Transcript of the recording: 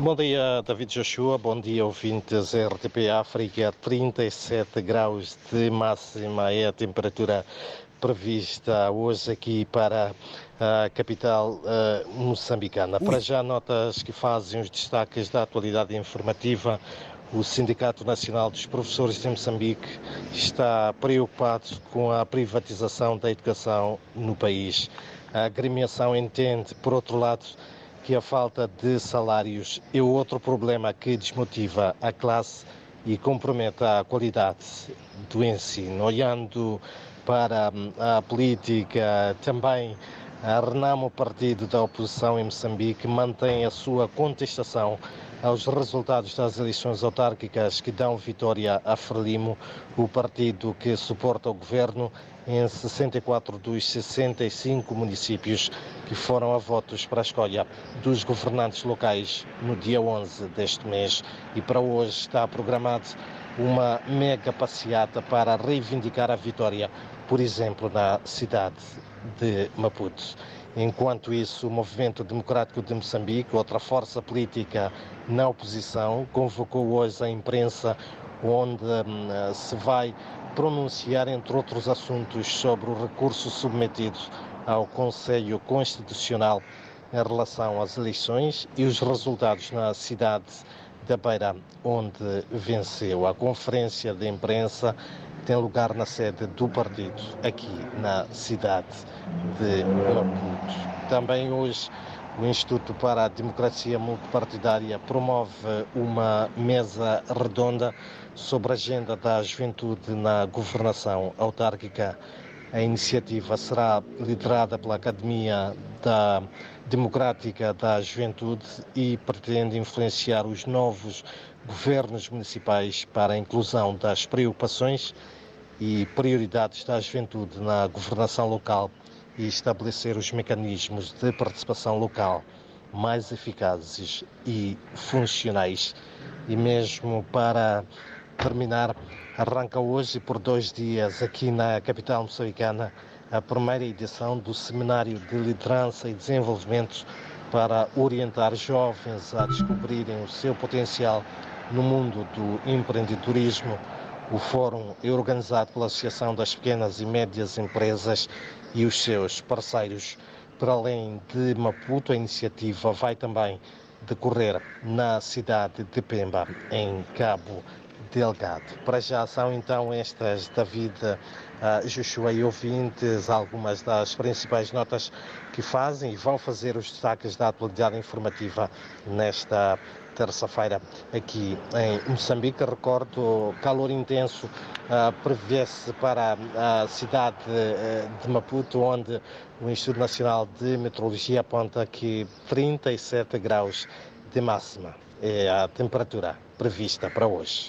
Bom dia, David Joshua. Bom dia, ouvintes RTP África. 37 graus de máxima é a temperatura prevista hoje aqui para a capital uh, moçambicana. Para já, notas que fazem os destaques da atualidade informativa. O Sindicato Nacional dos Professores de Moçambique está preocupado com a privatização da educação no país. A agremiação entende, por outro lado, que a falta de salários é outro problema que desmotiva a classe e compromete a qualidade do ensino. Olhando para hum, a política, também a Renamo, partido da oposição em Moçambique, mantém a sua contestação aos resultados das eleições autárquicas que dão vitória a Frelimo, o partido que suporta o governo em 64 dos 65 municípios que foram a votos para a escolha dos governantes locais no dia 11 deste mês. E para hoje está programado uma mega passeata para reivindicar a vitória, por exemplo, na cidade de Maputo. Enquanto isso, o Movimento Democrático de Moçambique, outra força política na oposição, convocou hoje a imprensa onde hum, se vai pronunciar, entre outros assuntos, sobre o recurso submetido ao Conselho Constitucional em relação às eleições e os resultados na cidade da Beira, onde venceu. A conferência de imprensa tem lugar na sede do partido, aqui na cidade de Maputo. Também hoje o Instituto para a Democracia Multipartidária promove uma mesa redonda sobre a agenda da juventude na governação autárquica. A iniciativa será liderada pela Academia da Democrática da Juventude e pretende influenciar os novos governos municipais para a inclusão das preocupações e prioridades da juventude na governação local e estabelecer os mecanismos de participação local mais eficazes e funcionais. E mesmo para terminar, arranca hoje por dois dias aqui na capital moçambicana a primeira edição do Seminário de Liderança e Desenvolvimento para orientar jovens a descobrirem o seu potencial no mundo do empreendedorismo o fórum é organizado pela Associação das Pequenas e Médias Empresas e os seus parceiros. Para além de Maputo, a iniciativa vai também decorrer na cidade de Pemba, em Cabo Delgado. Para já são então estas, David, uh, Joshua e ouvintes, algumas das principais notas que fazem e vão fazer os destaques da atualidade informativa nesta terça-feira aqui em Moçambique. Recordo, calor intenso uh, prevê-se para a cidade uh, de Maputo, onde o Instituto Nacional de Meteorologia aponta que 37 graus de máxima é a temperatura prevista para hoje.